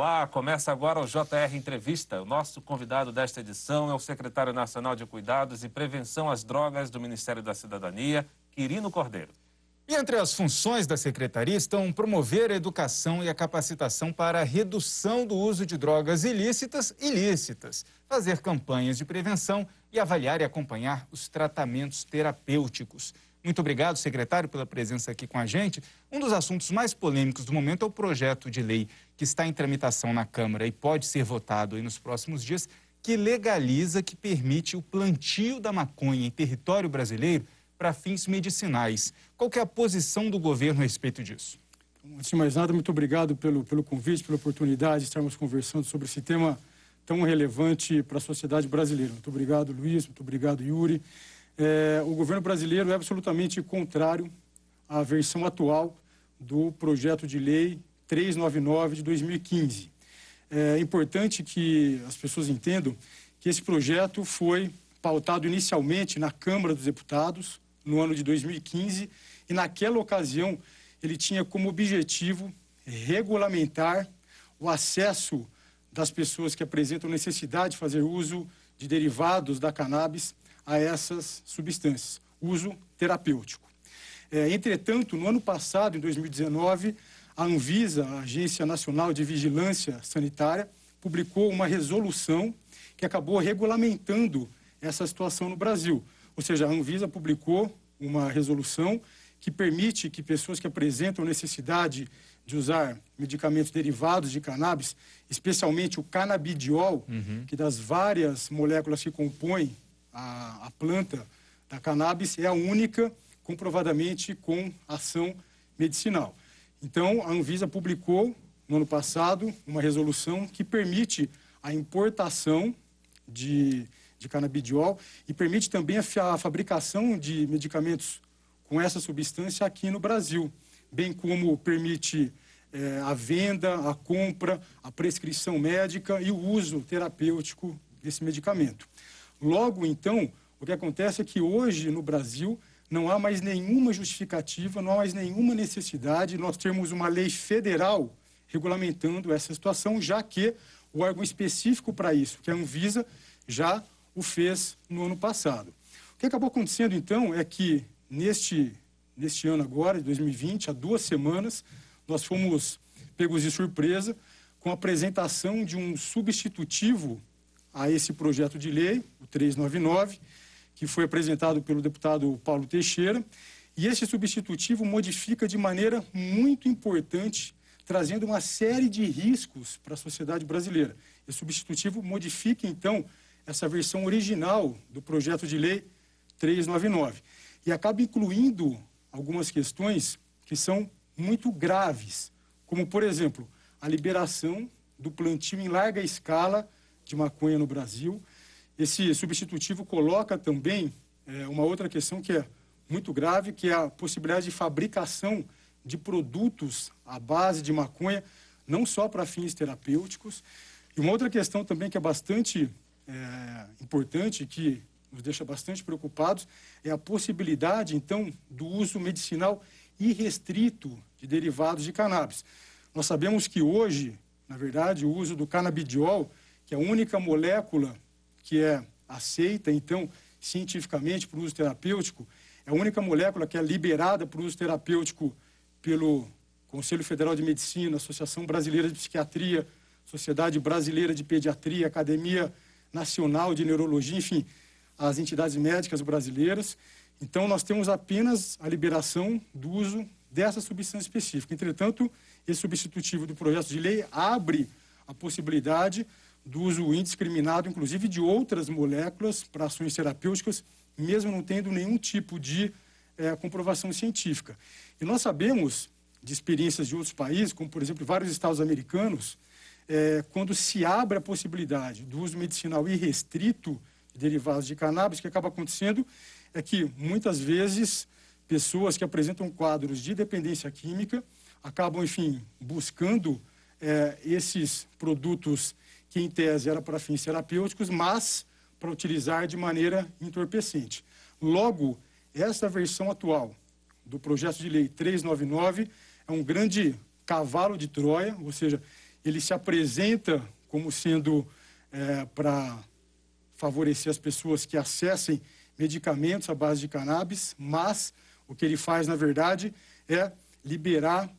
Olá, começa agora o JR Entrevista. O nosso convidado desta edição é o secretário nacional de Cuidados e Prevenção às Drogas do Ministério da Cidadania, Quirino Cordeiro. E entre as funções da secretaria estão promover a educação e a capacitação para a redução do uso de drogas ilícitas e ilícitas, fazer campanhas de prevenção e avaliar e acompanhar os tratamentos terapêuticos. Muito obrigado, secretário, pela presença aqui com a gente. Um dos assuntos mais polêmicos do momento é o projeto de lei que está em tramitação na Câmara e pode ser votado nos próximos dias, que legaliza, que permite o plantio da maconha em território brasileiro para fins medicinais. Qual é a posição do governo a respeito disso? Antes de mais nada, muito obrigado pelo, pelo convite, pela oportunidade de estarmos conversando sobre esse tema tão relevante para a sociedade brasileira. Muito obrigado, Luiz, muito obrigado, Yuri. É, o governo brasileiro é absolutamente contrário à versão atual do projeto de lei 399 de 2015. É importante que as pessoas entendam que esse projeto foi pautado inicialmente na Câmara dos Deputados no ano de 2015 e naquela ocasião ele tinha como objetivo regulamentar o acesso das pessoas que apresentam necessidade de fazer uso de derivados da cannabis a essas substâncias, uso terapêutico. É, entretanto, no ano passado, em 2019, a Anvisa, a Agência Nacional de Vigilância Sanitária, publicou uma resolução que acabou regulamentando essa situação no Brasil. Ou seja, a Anvisa publicou uma resolução que permite que pessoas que apresentam necessidade de usar medicamentos derivados de cannabis, especialmente o canabidiol, uhum. que das várias moléculas que compõem a, a planta da cannabis é a única comprovadamente com ação medicinal. Então, a Anvisa publicou no ano passado uma resolução que permite a importação de, de canabidiol e permite também a, a fabricação de medicamentos com essa substância aqui no Brasil, bem como permite é, a venda, a compra, a prescrição médica e o uso terapêutico desse medicamento. Logo, então, o que acontece é que hoje no Brasil não há mais nenhuma justificativa, não há mais nenhuma necessidade nós termos uma lei federal regulamentando essa situação, já que o órgão específico para isso, que é a Anvisa, já o fez no ano passado. O que acabou acontecendo, então, é que neste, neste ano agora, de 2020, há duas semanas, nós fomos pegos de surpresa com a apresentação de um substitutivo a esse projeto de lei, o 399, que foi apresentado pelo deputado Paulo Teixeira. E esse substitutivo modifica de maneira muito importante, trazendo uma série de riscos para a sociedade brasileira. Esse substitutivo modifica, então, essa versão original do projeto de lei 399 e acaba incluindo algumas questões que são muito graves, como, por exemplo, a liberação do plantio em larga escala de maconha no Brasil. Esse substitutivo coloca também é, uma outra questão que é muito grave, que é a possibilidade de fabricação de produtos à base de maconha, não só para fins terapêuticos. E uma outra questão também que é bastante é, importante, que nos deixa bastante preocupados, é a possibilidade, então, do uso medicinal irrestrito de derivados de cannabis. Nós sabemos que hoje, na verdade, o uso do canabidiol que a única molécula que é aceita, então, cientificamente para o uso terapêutico, é a única molécula que é liberada para o uso terapêutico pelo Conselho Federal de Medicina, Associação Brasileira de Psiquiatria, Sociedade Brasileira de Pediatria, Academia Nacional de Neurologia, enfim, as entidades médicas brasileiras. Então, nós temos apenas a liberação do uso dessa substância específica. Entretanto, esse substitutivo do projeto de lei abre a possibilidade do uso indiscriminado, inclusive de outras moléculas para ações terapêuticas, mesmo não tendo nenhum tipo de é, comprovação científica. E nós sabemos de experiências de outros países, como por exemplo vários estados americanos, é, quando se abre a possibilidade do uso medicinal irrestrito de derivados de cannabis, o que acaba acontecendo é que muitas vezes pessoas que apresentam quadros de dependência química acabam, enfim, buscando é, esses produtos que em tese era para fins terapêuticos, mas para utilizar de maneira entorpecente. Logo, essa versão atual do projeto de lei 399 é um grande cavalo de Troia, ou seja, ele se apresenta como sendo é, para favorecer as pessoas que acessem medicamentos à base de cannabis, mas o que ele faz, na verdade, é liberar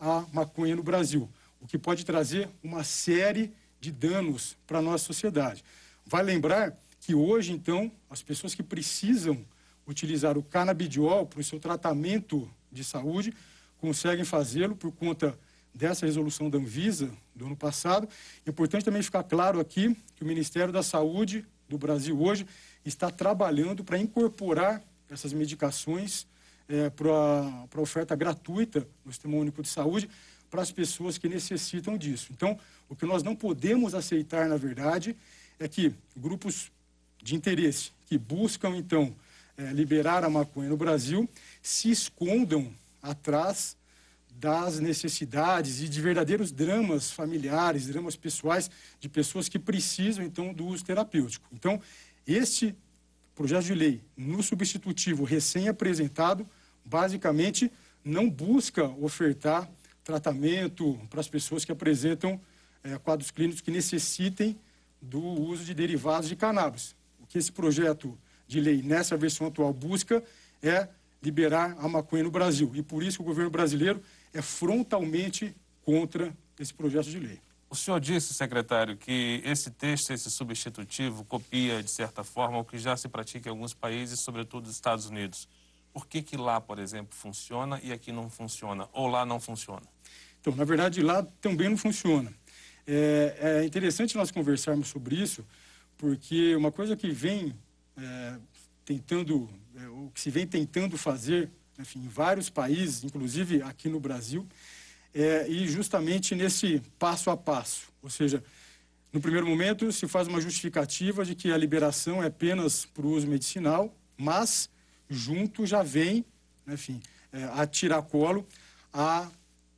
a maconha no Brasil, o que pode trazer uma série de danos para a nossa sociedade. Vai lembrar que hoje, então, as pessoas que precisam utilizar o canabidiol para o seu tratamento de saúde conseguem fazê-lo por conta dessa resolução da Anvisa do ano passado. É importante também ficar claro aqui que o Ministério da Saúde do Brasil hoje está trabalhando para incorporar essas medicações é, para a oferta gratuita no Sistema Único de Saúde para as pessoas que necessitam disso. Então, o que nós não podemos aceitar, na verdade, é que grupos de interesse que buscam, então, é, liberar a maconha no Brasil se escondam atrás das necessidades e de verdadeiros dramas familiares, dramas pessoais de pessoas que precisam então do uso terapêutico. Então, este projeto de lei no substitutivo recém-apresentado, basicamente não busca ofertar tratamento para as pessoas que apresentam é, quadros clínicos que necessitem do uso de derivados de cannabis. O que esse projeto de lei nessa versão atual busca é liberar a maconha no Brasil. E por isso o governo brasileiro é frontalmente contra esse projeto de lei. O senhor disse, secretário, que esse texto, esse substitutivo, copia, de certa forma, o que já se pratica em alguns países, sobretudo nos Estados Unidos. Por que, que lá, por exemplo, funciona e aqui não funciona? Ou lá não funciona? Então, na verdade, lá também não funciona. É, é interessante nós conversarmos sobre isso, porque uma coisa que vem é, tentando, é, o que se vem tentando fazer, enfim, em vários países, inclusive aqui no Brasil, é, e justamente nesse passo a passo. Ou seja, no primeiro momento se faz uma justificativa de que a liberação é apenas para o uso medicinal, mas junto já vem, enfim, é, a tiracolo a,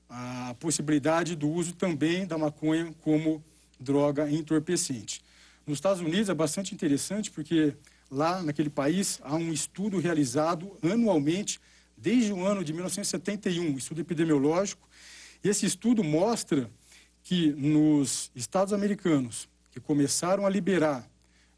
a possibilidade do uso também da maconha como droga entorpecente. Nos Estados Unidos é bastante interessante porque lá naquele país há um estudo realizado anualmente desde o ano de 1971, estudo epidemiológico. E esse estudo mostra que nos estados americanos que começaram a liberar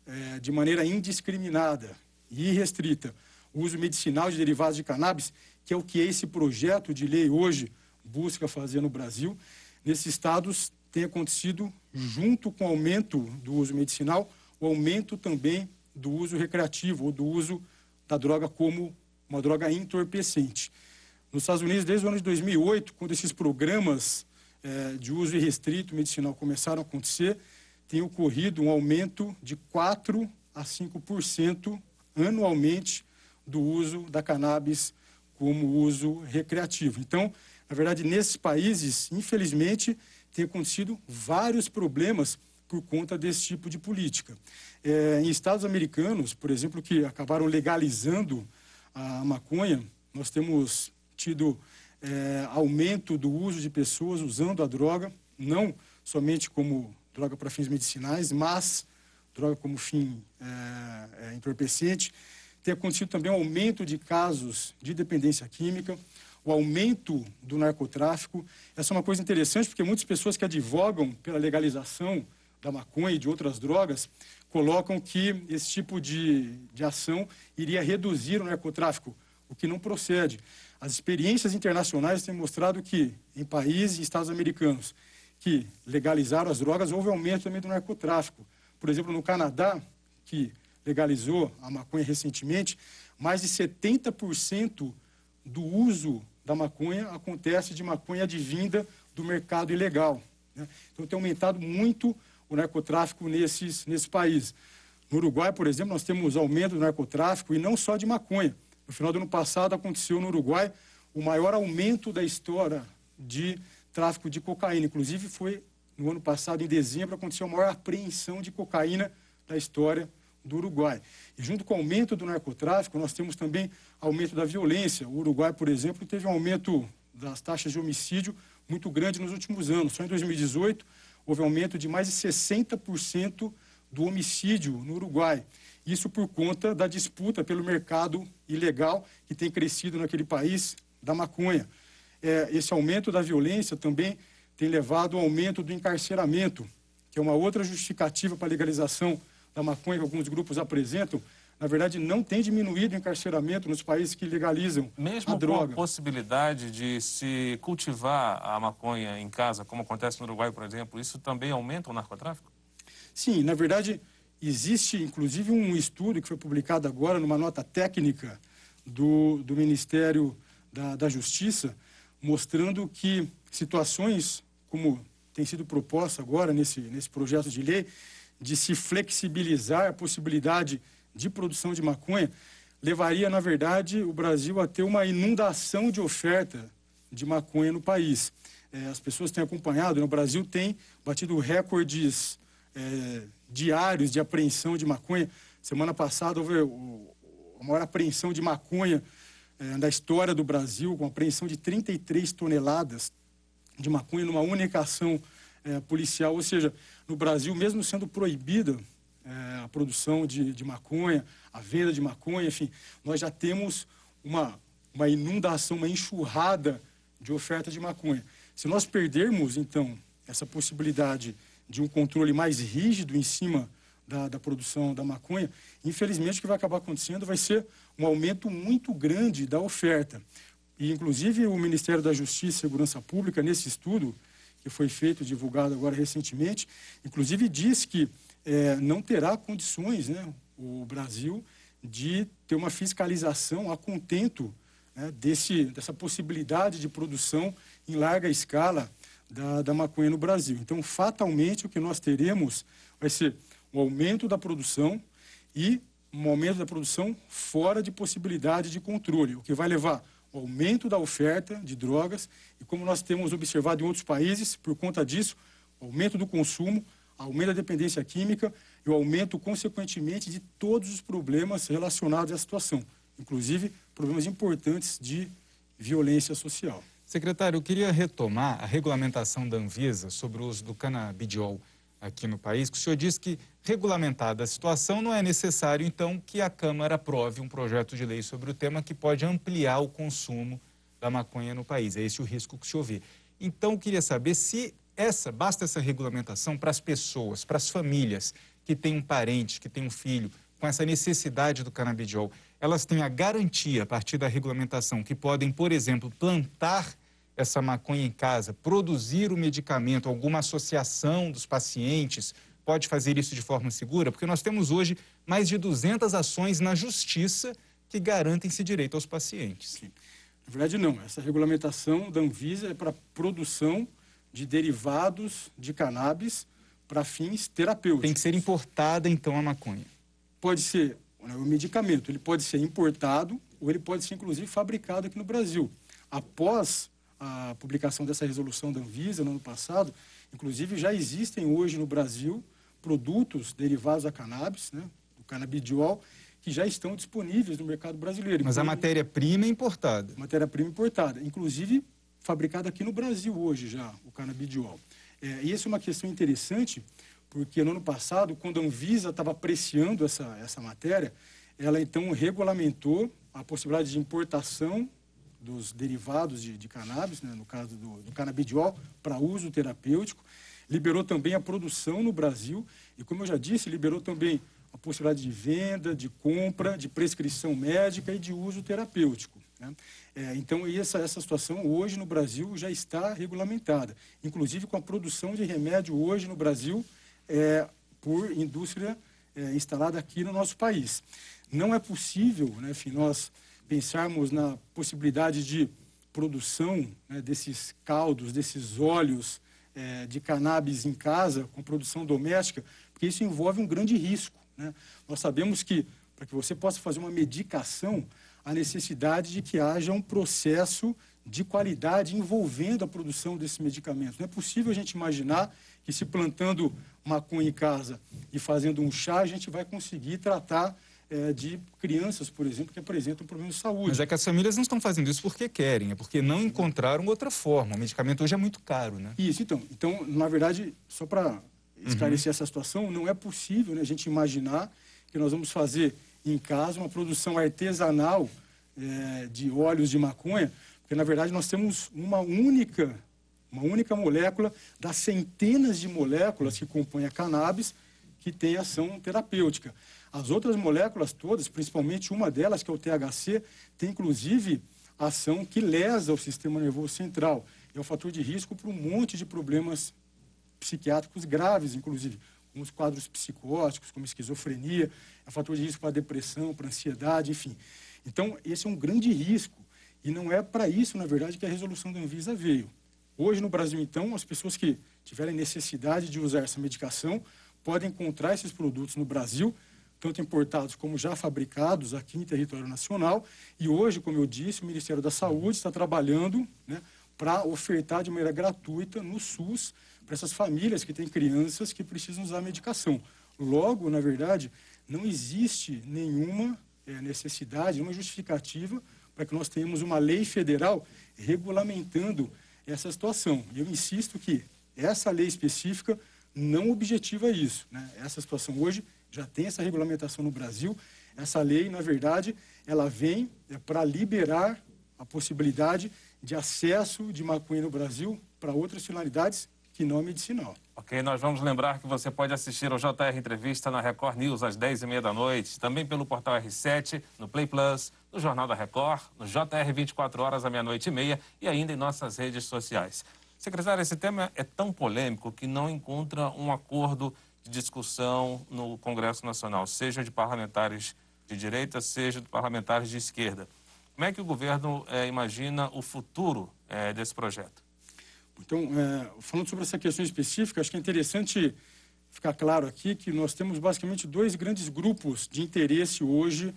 é, de maneira indiscriminada e irrestrita o uso medicinal de derivados de cannabis, que é o que esse projeto de lei hoje busca fazer no Brasil, nesses estados tem acontecido, junto com o aumento do uso medicinal, o aumento também do uso recreativo ou do uso da droga como uma droga entorpecente. Nos Estados Unidos, desde o ano de 2008, quando esses programas eh, de uso irrestrito medicinal começaram a acontecer, tem ocorrido um aumento de 4 a 5% anualmente do uso da cannabis como uso recreativo. Então, na verdade, nesses países, infelizmente, tem acontecido vários problemas por conta desse tipo de política. É, em estados americanos, por exemplo, que acabaram legalizando a maconha, nós temos tido é, aumento do uso de pessoas usando a droga, não somente como droga para fins medicinais, mas droga como fim é, é, entorpecente. Tem acontecido também um aumento de casos de dependência química, o aumento do narcotráfico. Essa é uma coisa interessante, porque muitas pessoas que advogam pela legalização da maconha e de outras drogas colocam que esse tipo de, de ação iria reduzir o narcotráfico, o que não procede. As experiências internacionais têm mostrado que em países e estados americanos que legalizaram as drogas, houve aumento também do narcotráfico. Por exemplo, no Canadá, que legalizou a maconha recentemente, mais de 70% do uso da maconha acontece de maconha advinda do mercado ilegal. Né? Então tem aumentado muito o narcotráfico nesses, nesses países. No Uruguai, por exemplo, nós temos aumento do narcotráfico e não só de maconha. No final do ano passado aconteceu no Uruguai o maior aumento da história de tráfico de cocaína. Inclusive foi no ano passado, em dezembro, aconteceu a maior apreensão de cocaína da história do Uruguai. E junto com o aumento do narcotráfico, nós temos também aumento da violência. O Uruguai, por exemplo, teve um aumento das taxas de homicídio muito grande nos últimos anos. Só em 2018 houve aumento de mais de 60% do homicídio no Uruguai. Isso por conta da disputa pelo mercado ilegal que tem crescido naquele país da maconha. É, esse aumento da violência também tem levado ao aumento do encarceramento, que é uma outra justificativa para a legalização da maconha que alguns grupos apresentam, na verdade, não tem diminuído o encarceramento nos países que legalizam Mesmo a droga. com a possibilidade de se cultivar a maconha em casa, como acontece no Uruguai, por exemplo, isso também aumenta o narcotráfico? Sim, na verdade, existe inclusive um estudo que foi publicado agora numa nota técnica do, do Ministério da, da Justiça, mostrando que situações como tem sido proposta agora nesse, nesse projeto de lei, de se flexibilizar a possibilidade de produção de maconha, levaria, na verdade, o Brasil a ter uma inundação de oferta de maconha no país. É, as pessoas têm acompanhado, né? o Brasil tem batido recordes é, diários de apreensão de maconha. Semana passada houve o, a maior apreensão de maconha é, da história do Brasil, com apreensão de 33 toneladas de maconha numa única ação é, policial. Ou seja, no Brasil, mesmo sendo proibida é, a produção de, de maconha, a venda de maconha, enfim, nós já temos uma, uma inundação, uma enxurrada de oferta de maconha. Se nós perdermos, então, essa possibilidade de um controle mais rígido em cima da, da, produção da maconha, infelizmente o que vai acabar acontecendo vai ser um aumento muito grande da oferta. E, inclusive, o Ministério da Justiça e Segurança Pública, nesse estudo que foi feito, divulgado agora recentemente, inclusive diz que é, não terá condições, né, o Brasil, de ter uma fiscalização a contento né, desse, dessa possibilidade de produção em larga escala da, da maconha no Brasil. Então, fatalmente, o que nós teremos vai ser um aumento da produção e um aumento da produção fora de possibilidade de controle, o que vai levar ao aumento da oferta de drogas e, como nós temos observado em outros países, por conta disso, aumento do consumo, aumento da dependência química e o aumento, consequentemente, de todos os problemas relacionados à situação, inclusive problemas importantes de violência social. Secretário, eu queria retomar a regulamentação da Anvisa sobre o uso do canabidiol aqui no país, que o senhor disse que, regulamentada a situação, não é necessário, então, que a Câmara aprove um projeto de lei sobre o tema que pode ampliar o consumo da maconha no país. É esse o risco que o senhor vê. Então, eu queria saber se essa, basta essa regulamentação para as pessoas, para as famílias que têm um parente, que têm um filho com essa necessidade do canabidiol, elas têm a garantia, a partir da regulamentação, que podem, por exemplo, plantar essa maconha em casa, produzir o medicamento, alguma associação dos pacientes pode fazer isso de forma segura? Porque nós temos hoje mais de 200 ações na justiça que garantem esse direito aos pacientes. Sim. Na verdade, não. Essa regulamentação da Anvisa é para produção de derivados de cannabis para fins terapêuticos. Tem que ser importada, então, a maconha? Pode ser né, o medicamento, ele pode ser importado ou ele pode ser, inclusive, fabricado aqui no Brasil. Após a publicação dessa resolução da Anvisa no ano passado, inclusive já existem hoje no Brasil produtos derivados da cannabis, né, do canabidiol, que já estão disponíveis no mercado brasileiro. Mas a matéria-prima é importada? Matéria-prima importada. Inclusive, fabricado aqui no Brasil hoje já, o canabidiol. É, e essa é uma questão interessante, porque no ano passado, quando a Anvisa estava apreciando essa, essa matéria, ela então regulamentou a possibilidade de importação dos derivados de, de cannabis, né, no caso do, do canabidiol, para uso terapêutico, liberou também a produção no Brasil e, como eu já disse, liberou também a possibilidade de venda, de compra, de prescrição médica e de uso terapêutico. Né? É, então, essa, essa situação hoje no Brasil já está regulamentada, inclusive com a produção de remédio hoje no Brasil é, por indústria é, instalada aqui no nosso país. Não é possível, né, enfim, nós pensarmos na possibilidade de produção né, desses caldos, desses óleos é, de cannabis em casa, com produção doméstica, porque isso envolve um grande risco. Né? Nós sabemos que, para que você possa fazer uma medicação, a necessidade de que haja um processo de qualidade envolvendo a produção desses medicamentos. Não é possível a gente imaginar que se plantando maconha em casa e fazendo um chá, a gente vai conseguir tratar é, de crianças, por exemplo, que apresentam problemas de saúde. Mas é que as famílias não estão fazendo isso porque querem, é porque não encontraram outra forma. O medicamento hoje é muito caro, né? Isso, então. Então, na verdade, só para esclarecer uhum. essa situação, não é possível né, a gente imaginar que nós vamos fazer em casa uma produção artesanal é, de óleos de maconha, porque na verdade nós temos uma única uma única molécula das centenas de moléculas que compõem a cannabis que tem ação terapêutica. As outras moléculas todas, principalmente uma delas, que é o THC, tem inclusive ação que lesa o sistema nervoso central. É um fator de risco para um monte de problemas psiquiátricos graves, inclusive, os quadros psicóticos, como esquizofrenia, é um fator de risco para depressão, para ansiedade, enfim. Então, esse é um grande risco. E não é para isso, na verdade, que a resolução da Anvisa veio. Hoje, no Brasil, então, as pessoas que tiverem necessidade de usar essa medicação podem encontrar esses produtos no Brasil, tanto importados como já fabricados aqui em território nacional. E hoje, como eu disse, o Ministério da Saúde está trabalhando né, para ofertar de maneira gratuita no SUS para essas famílias que têm crianças que precisam usar medicação. Logo, na verdade, não existe nenhuma é, necessidade, nenhuma justificativa para que nós tenhamos uma lei federal regulamentando essa situação. E eu insisto que essa lei específica não objetiva isso. Né? Essa situação hoje já tem essa regulamentação no Brasil. Essa lei, na verdade, ela vem é, para liberar a possibilidade de acesso de maconha no Brasil para outras finalidades que não medicinal. Ok, nós vamos lembrar que você pode assistir ao JR Entrevista na Record News às 10h30 da noite, também pelo portal R7, no Play Plus, no Jornal da Record, no JR 24 horas à meia-noite e meia e ainda em nossas redes sociais. Secretário, esse tema é tão polêmico que não encontra um acordo de discussão no Congresso Nacional, seja de parlamentares de direita, seja de parlamentares de esquerda. Como é que o governo é, imagina o futuro é, desse projeto? Então, é, falando sobre essa questão específica, acho que é interessante ficar claro aqui que nós temos basicamente dois grandes grupos de interesse hoje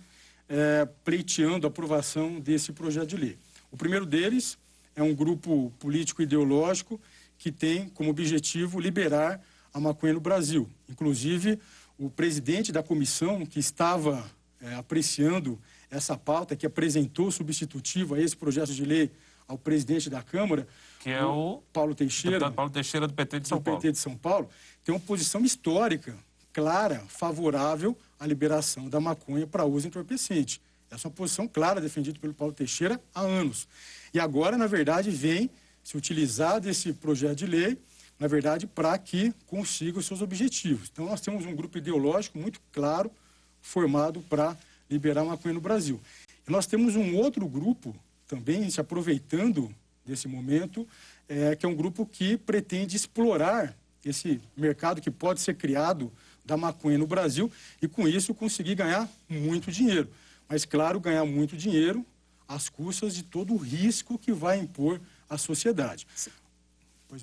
pleiteando a aprovação desse projeto de lei. O primeiro deles é um grupo político ideológico que tem como objetivo liberar a maconha no Brasil. Inclusive, o presidente da comissão que estava é, apreciando essa pauta, que apresentou substitutivo a esse projeto de lei ao presidente da Câmara, que é o Paulo Teixeira, Paulo Teixeira do PT de São Paulo. PT de São Paulo, tem uma posição histórica, clara, favorável à liberação da maconha para uso entorpecente. Essa é uma posição clara defendida pelo Paulo Teixeira há anos. E agora, na verdade, vem se utilizar desse projeto de lei, na verdade, para que consiga os seus objetivos. Então, nós temos um grupo ideológico muito claro, formado para liberar a maconha no Brasil. E nós temos um outro grupo, também se aproveitando desse momento, é, que é um grupo que pretende explorar esse mercado que pode ser criado da maconha no Brasil e, com isso, conseguir ganhar muito dinheiro. Mas, claro, ganhar muito dinheiro às custas de todo o risco que vai impor à sociedade.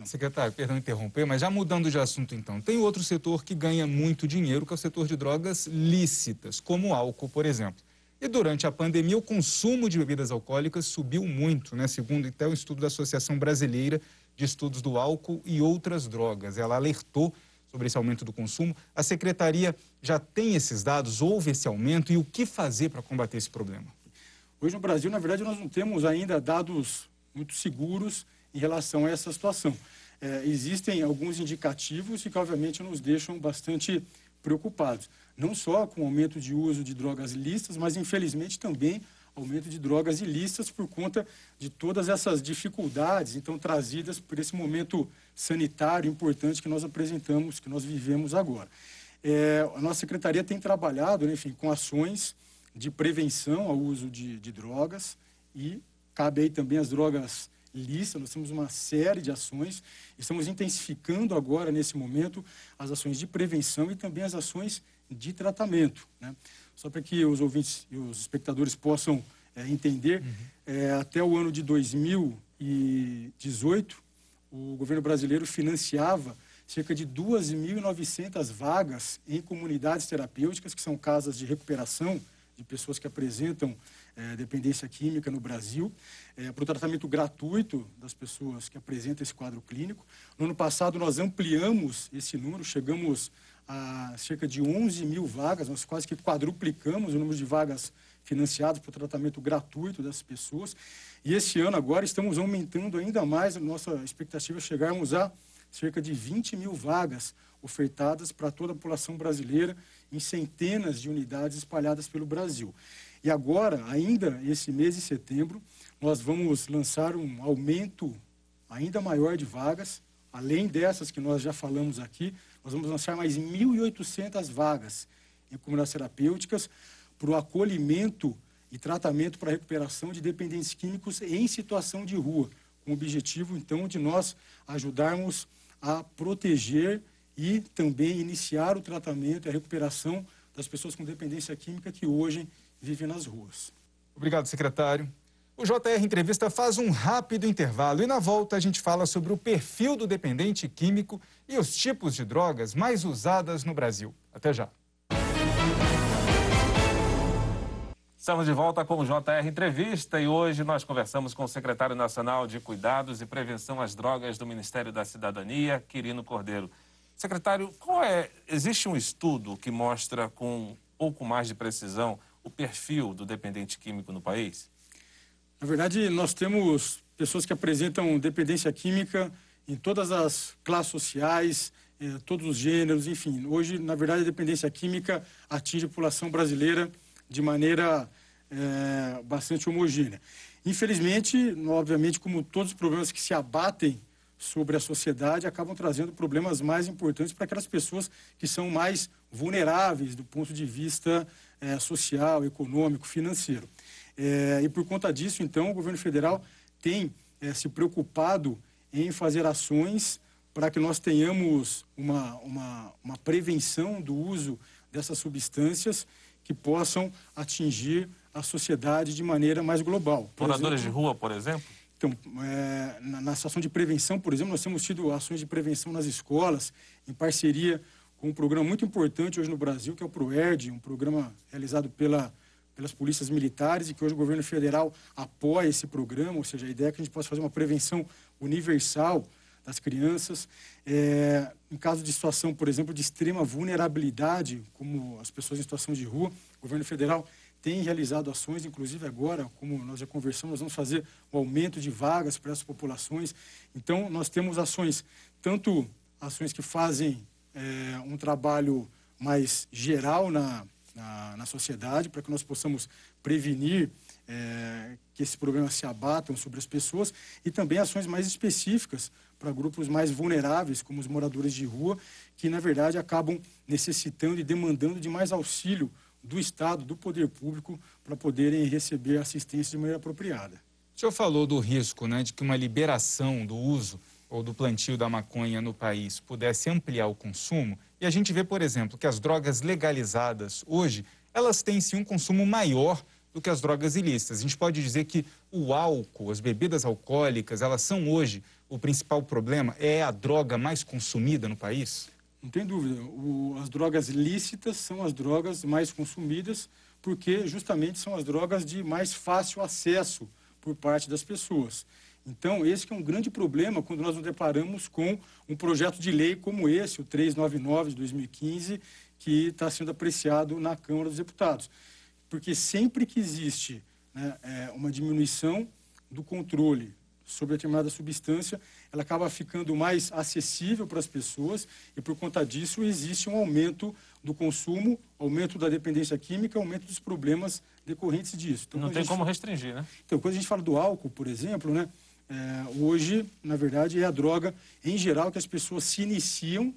Secretário, perdão interromper, mas já mudando de assunto então, tem outro setor que ganha muito dinheiro, que é o setor de drogas lícitas, como o álcool, por exemplo. E durante a pandemia, o consumo de bebidas alcoólicas subiu muito, né? segundo até o estudo da Associação Brasileira de Estudos do Álcool e Outras Drogas. Ela alertou sobre esse aumento do consumo. A secretaria já tem esses dados, houve esse aumento e o que fazer para combater esse problema? Hoje no Brasil, na verdade, nós não temos ainda dados muito seguros em relação a essa situação. É, existem alguns indicativos que, obviamente, nos deixam bastante preocupados. Não só com o aumento de uso de drogas ilícitas, mas, infelizmente, também aumento de drogas ilícitas por conta de todas essas dificuldades, então, trazidas por esse momento sanitário importante que nós apresentamos, que nós vivemos agora. É, a nossa secretaria tem trabalhado, né, enfim, com ações de prevenção ao uso de, de drogas e cabe aí também as drogas lícitas, nós temos uma série de ações, estamos intensificando agora, nesse momento, as ações de prevenção e também as ações de tratamento. Né? Só para que os ouvintes e os espectadores possam é, entender, uhum. é, até o ano de 2018, o governo brasileiro financiava cerca de 2.900 vagas em comunidades terapêuticas, que são casas de recuperação de pessoas que apresentam é, dependência química no Brasil, é, para o tratamento gratuito das pessoas que apresentam esse quadro clínico. No ano passado, nós ampliamos esse número, chegamos a cerca de 11 mil vagas, nós quase que quadruplicamos o número de vagas financiadas para o tratamento gratuito dessas pessoas. E esse ano, agora, estamos aumentando ainda mais, a nossa expectativa é chegarmos a cerca de 20 mil vagas ofertadas para toda a população brasileira em centenas de unidades espalhadas pelo Brasil. E agora, ainda esse mês de setembro, nós vamos lançar um aumento ainda maior de vagas, além dessas que nós já falamos aqui, nós vamos lançar mais 1.800 vagas em comunidades terapêuticas para o acolhimento e tratamento para a recuperação de dependentes químicos em situação de rua, com o objetivo, então, de nós ajudarmos a proteger e também iniciar o tratamento e a recuperação das pessoas com dependência química que hoje vivem nas ruas. Obrigado, secretário. O JR Entrevista faz um rápido intervalo e na volta a gente fala sobre o perfil do dependente químico e os tipos de drogas mais usadas no Brasil. Até já. Estamos de volta com o JR Entrevista e hoje nós conversamos com o secretário nacional de Cuidados e Prevenção às Drogas do Ministério da Cidadania, Quirino Cordeiro. Secretário, qual é? Existe um estudo que mostra com um pouco mais de precisão o perfil do dependente químico no país? Na verdade, nós temos pessoas que apresentam dependência química em todas as classes sociais, eh, todos os gêneros, enfim. Hoje, na verdade, a dependência química atinge a população brasileira de maneira eh, bastante homogênea. Infelizmente, obviamente, como todos os problemas que se abatem sobre a sociedade acabam trazendo problemas mais importantes para aquelas pessoas que são mais vulneráveis do ponto de vista eh, social, econômico, financeiro. É, e por conta disso, então, o governo federal tem é, se preocupado em fazer ações para que nós tenhamos uma, uma, uma prevenção do uso dessas substâncias que possam atingir a sociedade de maneira mais global. Por Moradores exemplo, de rua, por exemplo? Então, é, na, na situação de prevenção, por exemplo, nós temos tido ações de prevenção nas escolas, em parceria com um programa muito importante hoje no Brasil, que é o PROERD, um programa realizado pela pelas polícias militares e que hoje o governo federal apoia esse programa, ou seja, a ideia é que a gente possa fazer uma prevenção universal das crianças. É, em caso de situação, por exemplo, de extrema vulnerabilidade, como as pessoas em situação de rua, o governo federal tem realizado ações, inclusive agora, como nós já conversamos, nós vamos fazer o um aumento de vagas para essas populações. Então, nós temos ações, tanto ações que fazem é, um trabalho mais geral na, na, na sociedade, para que nós possamos prevenir é, que esses problemas se abatam sobre as pessoas e também ações mais específicas para grupos mais vulneráveis, como os moradores de rua, que na verdade acabam necessitando e demandando de mais auxílio do Estado, do poder público, para poderem receber assistência de maneira apropriada. O senhor falou do risco né, de que uma liberação do uso ou do plantio da maconha no país pudesse ampliar o consumo. E a gente vê, por exemplo, que as drogas legalizadas hoje, elas têm sim um consumo maior do que as drogas ilícitas. A gente pode dizer que o álcool, as bebidas alcoólicas, elas são hoje o principal problema? É a droga mais consumida no país? Não tem dúvida. O, as drogas lícitas são as drogas mais consumidas porque justamente são as drogas de mais fácil acesso por parte das pessoas. Então, esse é um grande problema quando nós nos deparamos com um projeto de lei como esse, o 399 de 2015, que está sendo apreciado na Câmara dos Deputados. Porque sempre que existe né, é, uma diminuição do controle sobre determinada substância, ela acaba ficando mais acessível para as pessoas e, por conta disso, existe um aumento do consumo, aumento da dependência química, aumento dos problemas decorrentes disso. Então, Não tem como restringir, né? Então, quando a gente fala do álcool, por exemplo, né, é, hoje, na verdade, é a droga, em geral, que as pessoas se iniciam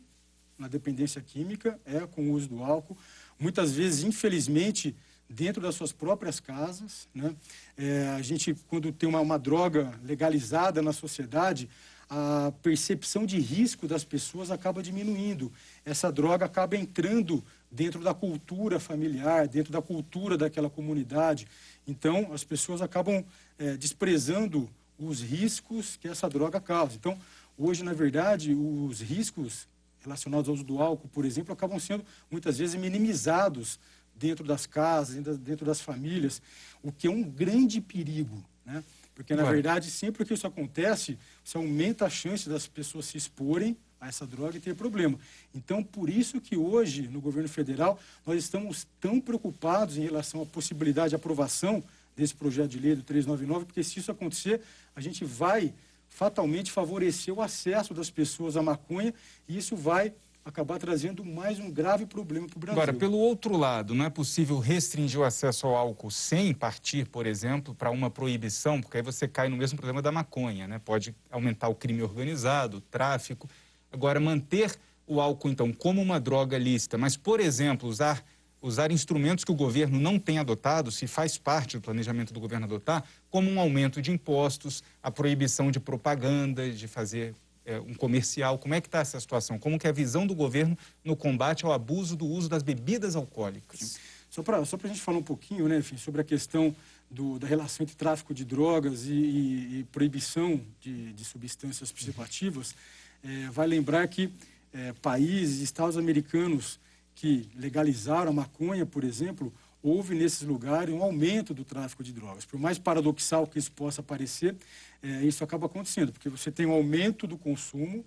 na dependência química, é com o uso do álcool. Muitas vezes, infelizmente, dentro das suas próprias casas. Né? É, a gente, quando tem uma, uma droga legalizada na sociedade, a percepção de risco das pessoas acaba diminuindo. Essa droga acaba entrando dentro da cultura familiar, dentro da cultura daquela comunidade. Então, as pessoas acabam é, desprezando os riscos que essa droga causa. Então, hoje, na verdade, os riscos relacionados ao uso do álcool, por exemplo, acabam sendo muitas vezes minimizados dentro das casas, dentro das famílias, o que é um grande perigo, né? Porque, na verdade, sempre que isso acontece, você aumenta a chance das pessoas se exporem a essa droga e ter problema. Então, por isso que hoje, no governo federal, nós estamos tão preocupados em relação à possibilidade de aprovação desse projeto de lei do 399, porque se isso acontecer, a gente vai fatalmente favorecer o acesso das pessoas à maconha e isso vai acabar trazendo mais um grave problema para o Brasil. Agora, pelo outro lado, não é possível restringir o acesso ao álcool sem partir, por exemplo, para uma proibição, porque aí você cai no mesmo problema da maconha, né? Pode aumentar o crime organizado, o tráfico. Agora, manter o álcool, então, como uma droga lícita, mas, por exemplo, usar, usar instrumentos que o governo não tem adotado, se faz parte do planejamento do governo adotar, como um aumento de impostos, a proibição de propaganda, de fazer é, um comercial. Como é que está essa situação? Como que é a visão do governo no combate ao abuso do uso das bebidas alcoólicas? Só para só a gente falar um pouquinho, né, enfim, sobre a questão do, da relação entre tráfico de drogas e, e, e proibição de, de, substâncias psicoativas, é, vai lembrar que é, países, estados americanos que legalizaram a maconha, por exemplo, houve nesses lugares um aumento do tráfico de drogas. Por mais paradoxal que isso possa parecer, é, isso acaba acontecendo, porque você tem um aumento do consumo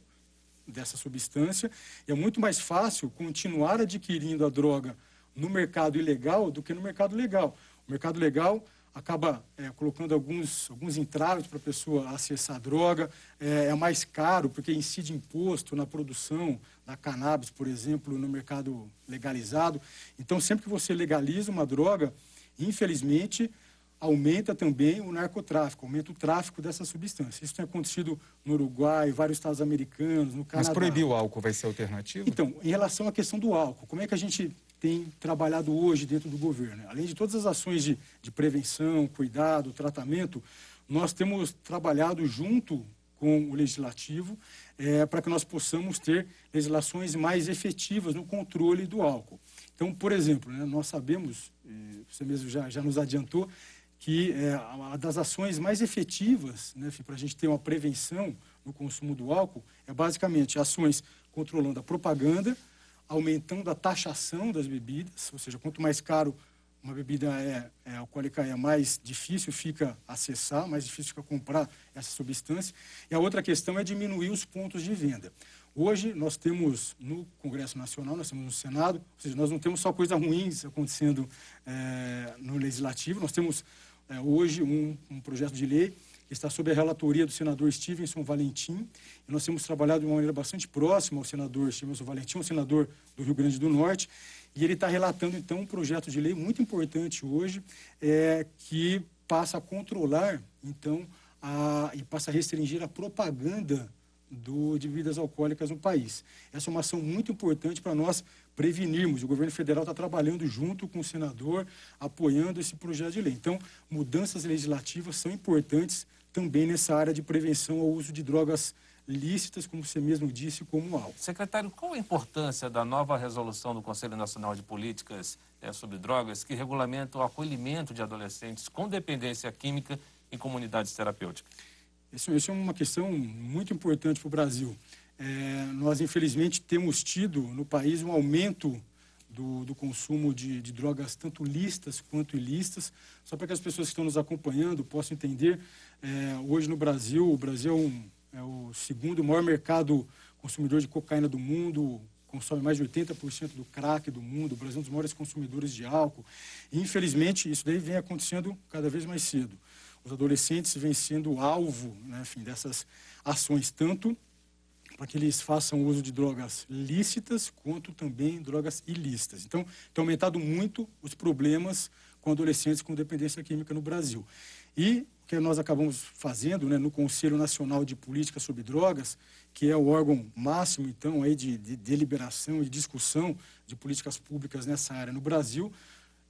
dessa substância e é muito mais fácil continuar adquirindo a droga no mercado ilegal do que no mercado legal. O mercado legal acaba é, colocando alguns, alguns entraves para a pessoa acessar a droga, é, é, mais caro porque incide imposto na produção da cannabis, por exemplo, no mercado legalizado. Então, sempre que você legaliza uma droga, infelizmente, aumenta também o narcotráfico, aumenta o tráfico dessa substância. Isso tem acontecido no Uruguai, vários estados americanos, no Canadá. Mas proibir o álcool vai ser alternativo? Então, em relação à questão do álcool, como é que a gente tem trabalhado hoje dentro do governo? Além de todas as ações de, de prevenção, cuidado, tratamento, nós temos trabalhado junto com o legislativo é, para que nós possamos ter legislações mais efetivas no controle do álcool. Então, por exemplo, né, nós sabemos, você mesmo já, já nos adiantou, que é uma das ações mais efetivas né, para a gente ter uma prevenção no consumo do álcool é basicamente ações controlando a propaganda, aumentando a taxação das bebidas, ou seja, quanto mais caro uma bebida é, é alcoólica é, mais difícil fica acessar, mais difícil fica comprar essa substância. E a outra questão é diminuir os pontos de venda. Hoje nós temos no Congresso Nacional, nós temos no Senado, ou seja, nós não temos só coisas ruins acontecendo é, no Legislativo, nós temos é, hoje um, um, projeto de lei está sob a relatoria do senador Stevenson Valentim. E nós temos trabalhado de uma maneira bastante próxima ao senador Stevenson Valentim, um senador do Rio Grande do Norte. E ele está relatando, então, um projeto de lei muito importante hoje, é, que passa a controlar, então, a, e passa a restringir a propaganda do, de bebidas alcoólicas no país. Essa é uma ação muito importante para nós prevenirmos. O governo federal está trabalhando junto com o senador, apoiando esse projeto de lei. Então, mudanças legislativas são importantes também nessa área de prevenção ao uso de drogas lícitas, como você mesmo disse, como álcool. Secretário, qual a importância da nova resolução do Conselho Nacional de Políticas é, sobre Drogas, que regulamenta o acolhimento de adolescentes com dependência química em comunidades terapêuticas? Isso, isso é uma questão muito importante para o Brasil. É, nós, infelizmente, temos tido no país um aumento do, do consumo de, de, drogas, tanto listas quanto ilícitas. Só para que as pessoas que estão nos acompanhando possam entender, é, hoje no Brasil, o Brasil é, um, é, o segundo maior mercado consumidor de cocaína do mundo, consome mais de 80% do crack do mundo, o Brasil é um dos maiores consumidores de álcool. E, infelizmente, isso daí vem acontecendo cada vez mais cedo os adolescentes vêm sendo alvo né, enfim, dessas ações, tanto para que eles façam uso de drogas lícitas, quanto também drogas ilícitas. Então, tem aumentado muito os problemas com adolescentes com dependência química no Brasil. E o que nós acabamos fazendo né, no Conselho Nacional de Política sobre Drogas, que é o órgão máximo, então, aí de, de deliberação e discussão de políticas públicas nessa área no Brasil,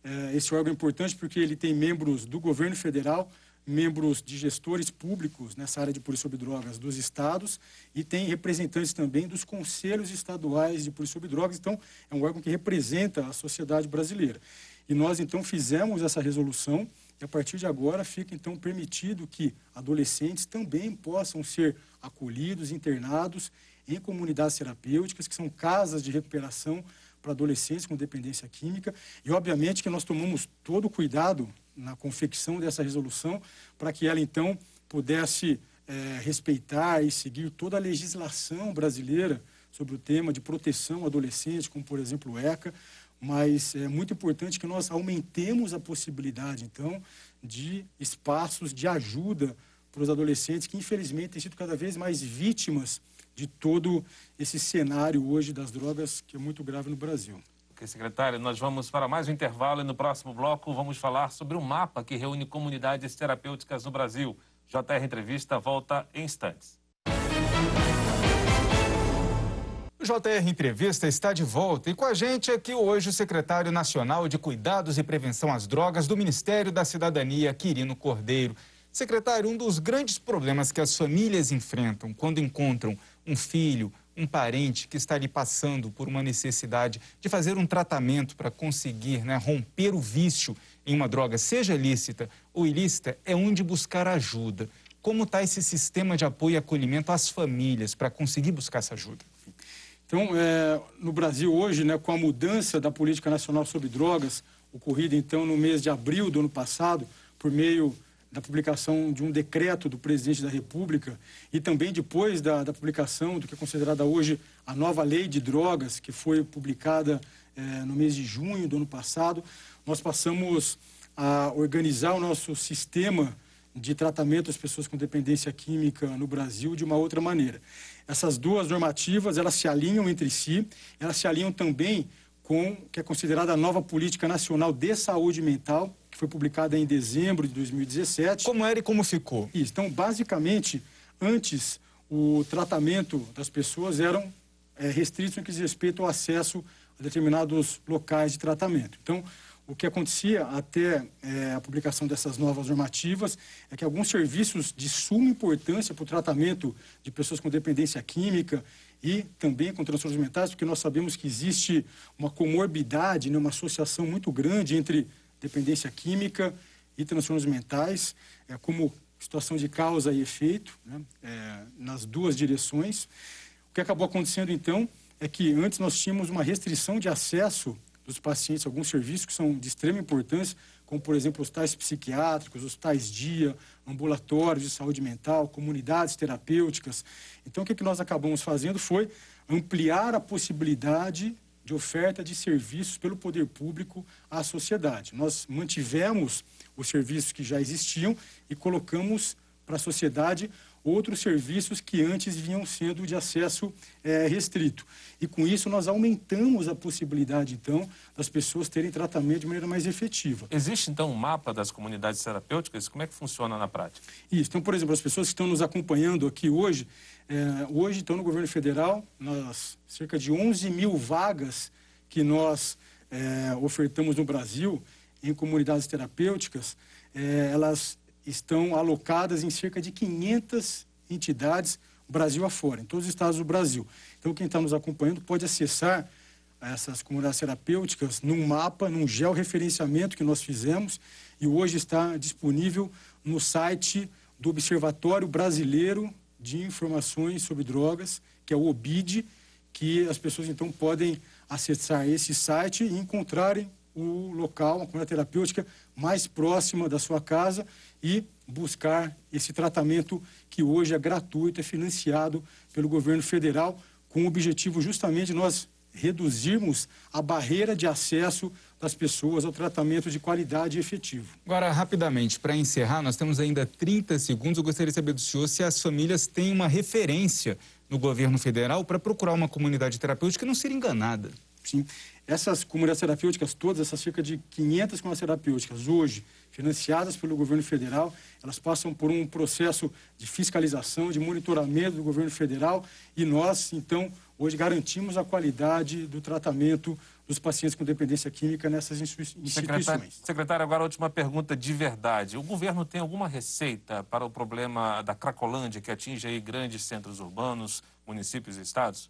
é, esse órgão é importante porque ele tem membros do governo federal, membros de gestores públicos nessa área de polícia sobre drogas dos estados e tem representantes também dos conselhos estaduais de polícia sobre drogas. Então, é um órgão que representa a sociedade brasileira. E nós, então, fizemos essa resolução e, a partir de agora, fica, então, permitido que adolescentes também possam ser acolhidos, internados em comunidades terapêuticas, que são casas de recuperação para adolescentes com dependência química. E, obviamente, que nós tomamos todo o cuidado na confecção dessa resolução, para que ela, então, pudesse é, respeitar e seguir toda a legislação brasileira sobre o tema de proteção adolescente, como, por exemplo, o ECA, mas é muito importante que nós aumentemos a possibilidade, então, de espaços de ajuda para os adolescentes que, infelizmente, têm sido cada vez mais vítimas de todo esse cenário hoje das drogas que é muito grave no Brasil. Ok, secretário, nós vamos para mais um intervalo e no próximo bloco vamos falar sobre um mapa que reúne comunidades terapêuticas no Brasil. JR Entrevista volta em instantes. O JR Entrevista está de volta e com a gente aqui hoje o secretário nacional de Cuidados e Prevenção às Drogas do Ministério da Cidadania, Quirino Cordeiro. Secretário, um dos grandes problemas que as famílias enfrentam quando encontram um filho, um parente que está ali passando por uma necessidade de fazer um tratamento para conseguir né, romper o vício em uma droga, seja lícita ou ilícita, é onde buscar ajuda. Como está esse sistema de apoio e acolhimento às famílias para conseguir buscar essa ajuda? Então, é, no Brasil hoje, né, com a mudança da política nacional sobre drogas, ocorrida então no mês de abril do ano passado, por meio da publicação de um decreto do presidente da República e também depois da, da publicação do que é considerada hoje a nova lei de drogas, que foi publicada eh, no mês de junho do ano passado, nós passamos a organizar o nosso sistema de tratamento das pessoas com dependência química no Brasil de uma outra maneira. Essas duas normativas, elas se alinham entre si, elas se alinham também com o que é considerada a nova política nacional de saúde mental, que foi publicada em dezembro de 2017. Como era e como ficou? Isso. Então, basicamente, antes o tratamento das pessoas eram é, restritos no que diz respeito ao acesso a determinados locais de tratamento. Então, o que acontecia até é, a publicação dessas novas normativas é que alguns serviços de suma importância para o tratamento de pessoas com dependência química e também com transtornos mentais, porque nós sabemos que existe uma comorbidade, né, uma associação muito grande entre dependência química e transtornos mentais, é, como situação de causa e efeito, né, é, nas duas direções. O que acabou acontecendo, então, é que antes nós tínhamos uma restrição de acesso dos pacientes a alguns serviços que são de extrema importância, como, por exemplo, hospitais psiquiátricos, hospitais dia, ambulatórios de saúde mental, comunidades terapêuticas. Então, o que, que nós acabamos fazendo foi ampliar a possibilidade de oferta de serviços pelo poder público à sociedade. Nós mantivemos os serviços que já existiam e colocamos para a sociedade outros serviços que antes vinham sendo de acesso é, restrito. E com isso nós aumentamos a possibilidade, então, das pessoas terem tratamento de maneira mais efetiva. Existe, então, um mapa das comunidades terapêuticas? Como é que funciona na prática? Isso. Então, por exemplo, as pessoas que estão nos acompanhando aqui hoje, é, hoje estão no governo federal, nós, cerca de 11 mil vagas que nós é, ofertamos no Brasil em comunidades terapêuticas, é, elas estão alocadas em cerca de 500 entidades Brasil afora, em todos os estados do Brasil. Então, quem está nos acompanhando pode acessar essas comunidades terapêuticas num mapa, num georreferenciamento que nós fizemos e hoje está disponível no site do Observatório Brasileiro de Informações sobre Drogas, que é o OBID, que as pessoas então podem acessar esse site e encontrarem o local, uma comunidade terapêutica mais próxima da sua casa e buscar esse tratamento que hoje é gratuito, é financiado pelo governo federal, com o objetivo justamente de nós reduzirmos a barreira de acesso das pessoas ao tratamento de qualidade e efetivo. Agora, rapidamente, para encerrar, nós temos ainda 30 segundos. Eu gostaria de saber do senhor se as famílias têm uma referência no governo federal para procurar uma comunidade terapêutica e não ser enganada. Sim. Essas comunidades terapêuticas, todas essas cerca de 500 comunidades terapêuticas, hoje, financiadas pelo governo federal, elas passam por um processo de fiscalização, de monitoramento do governo federal e nós, então, hoje garantimos a qualidade do tratamento dos pacientes com dependência química nessas instituições. Secretário, secretário, agora a última pergunta de verdade. O governo tem alguma receita para o problema da Cracolândia, que atinge aí grandes centros urbanos, municípios e estados?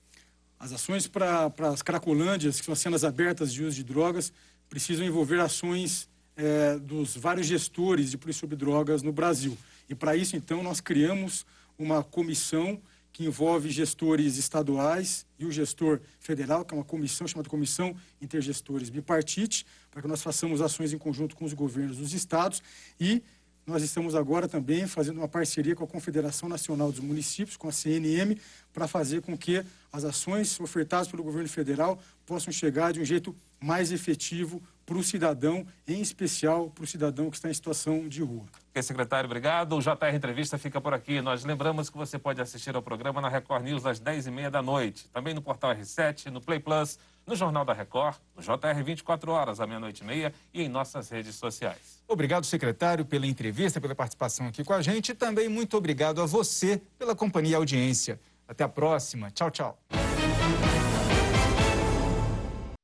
As ações para as cracolândias, que são as cenas abertas de uso de drogas, precisam envolver ações é, dos vários gestores de polícia sobre drogas no Brasil. E para isso, então, nós criamos uma comissão que envolve gestores estaduais e o gestor federal, que é uma comissão chamada Comissão Intergestores Bipartite, para que nós façamos ações em conjunto com os governos dos estados e nós estamos agora também fazendo uma parceria com a Confederação Nacional dos Municípios, com a CNM, para fazer com que as ações ofertadas pelo governo federal possam chegar de um jeito mais efetivo para o cidadão, em especial para o cidadão que está em situação de rua. Ok, secretário, obrigado. O JR Entrevista fica por aqui. Nós lembramos que você pode assistir ao programa na Record News às 10h30 da noite. Também no Portal R7, no Play Plus, no Jornal da Record, no JR 24 horas, à meia-noite e meia e em nossas redes sociais. Obrigado, secretário, pela entrevista, pela participação aqui com a gente e também muito obrigado a você pela companhia e audiência. Até a próxima. Tchau, tchau.